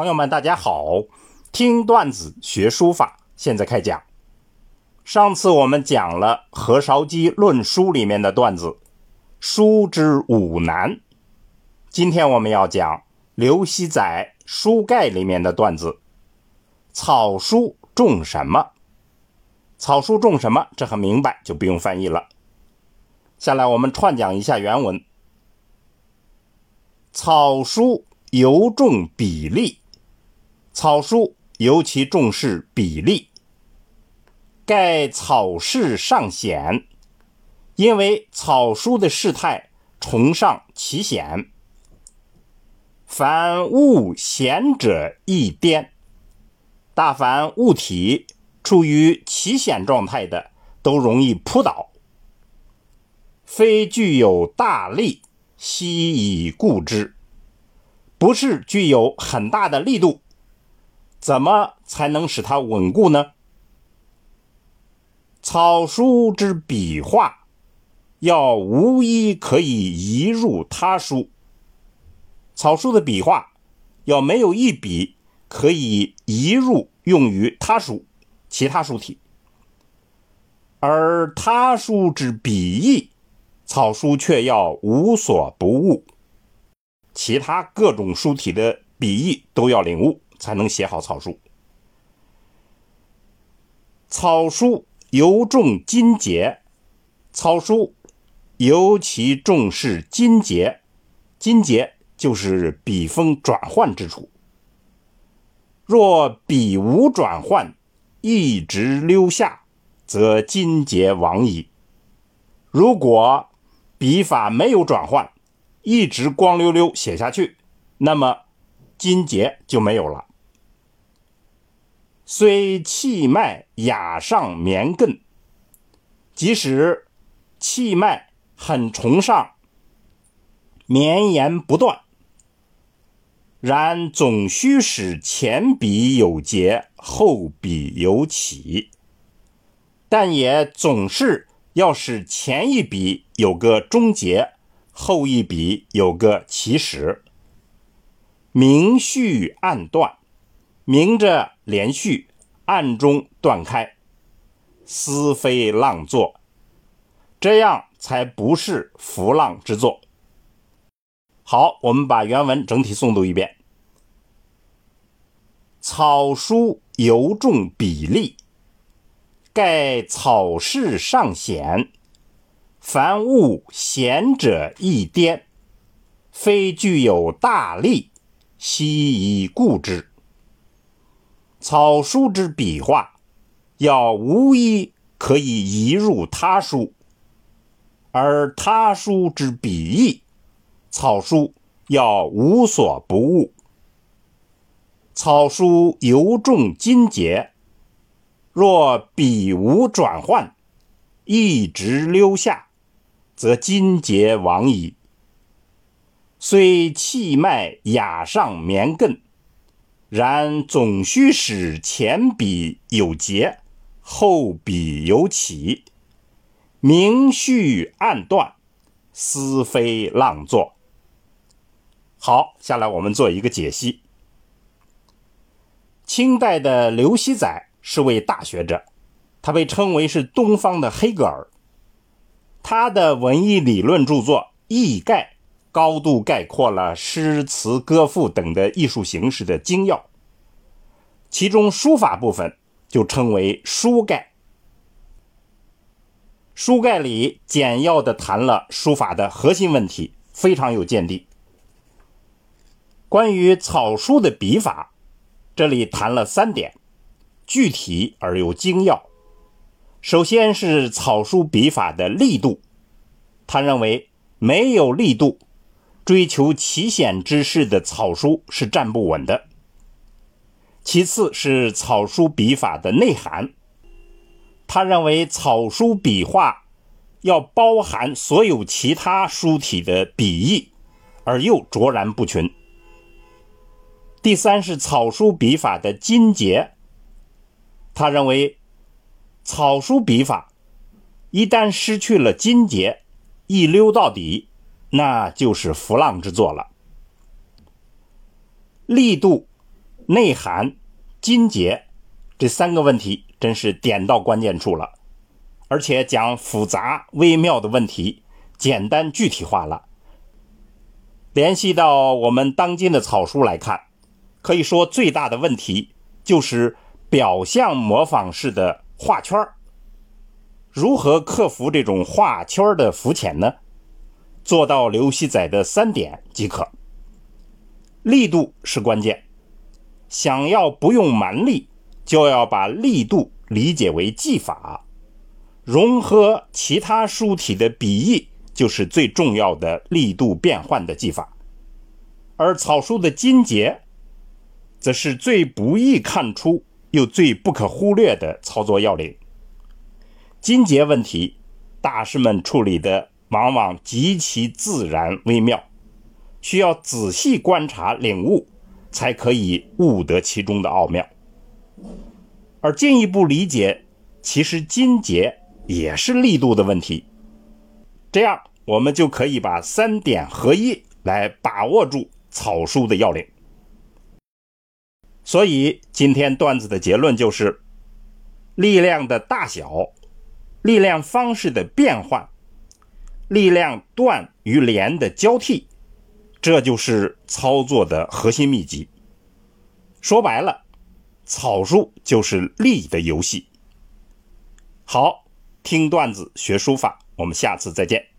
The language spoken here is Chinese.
朋友们，大家好！听段子学书法，现在开讲。上次我们讲了何绍基论书里面的段子“书之五难”，今天我们要讲刘熙载书盖里面的段子“草书种什么”。草书种什么？这很明白，就不用翻译了。下来我们串讲一下原文：草书尤重比例。草书尤其重视比例，盖草势尚显，因为草书的事态崇尚奇险。凡物显者易颠，大凡物体处于奇险状态的，都容易扑倒。非具有大力，悉以固之，不是具有很大的力度。怎么才能使它稳固呢？草书之笔画，要无一可以移入他书。草书的笔画要没有一笔可以移入用于他书，其他书体。而他书之笔意，草书却要无所不悟，其他各种书体的笔意都要领悟。才能写好草书。草书尤重金节，草书尤其重视金节，金节就是笔锋转换之处。若笔无转换，一直溜下，则金节亡矣。如果笔法没有转换，一直光溜溜写下去，那么金节就没有了。虽气脉雅上绵亘，即使气脉很崇尚、绵延不断，然总须使前笔有节，后笔有起。但也总是要使前一笔有个终结，后一笔有个起始。明序暗断，明着。连续暗中断开，思非浪作，这样才不是浮浪之作。好，我们把原文整体诵读一遍：草书尤重比例，盖草势尚显，凡物贤者易颠，非具有大力，悉以固之。草书之笔画，要无一可以移入他书；而他书之笔意，草书要无所不悟。草书尤重金节，若笔无转换，一直溜下，则金节亡矣。虽气脉雅上绵亘。然总须使前笔有节，后笔有起，明序暗断，思非浪作。好，下来我们做一个解析。清代的刘熙载是位大学者，他被称为是东方的黑格尔。他的文艺理论著作《艺概》。高度概括了诗词歌赋等的艺术形式的精要，其中书法部分就称为书概。书概里简要的谈了书法的核心问题，非常有见地。关于草书的笔法，这里谈了三点，具体而又精要。首先是草书笔法的力度，他认为没有力度。追求奇险之事的草书是站不稳的。其次是草书笔法的内涵，他认为草书笔画要包含所有其他书体的笔意，而又卓然不群。第三是草书笔法的金节，他认为草书笔法一旦失去了金节，一溜到底。那就是浮浪之作了。力度内涵、筋节这三个问题，真是点到关键处了，而且将复杂微妙的问题简单具体化了。联系到我们当今的草书来看，可以说最大的问题就是表象模仿式的画圈如何克服这种画圈的浮浅呢？做到刘熙载的三点即可。力度是关键，想要不用蛮力，就要把力度理解为技法，融合其他书体的笔意，就是最重要的力度变换的技法。而草书的筋节，则是最不易看出又最不可忽略的操作要领。筋节问题，大师们处理的往往极其自然微妙。需要仔细观察领悟，才可以悟得其中的奥妙。而进一步理解，其实筋节也是力度的问题。这样，我们就可以把三点合一来把握住草书的要领。所以，今天段子的结论就是：力量的大小、力量方式的变换、力量断与连的交替。这就是操作的核心秘籍。说白了，草书就是力的游戏。好，听段子学书法，我们下次再见。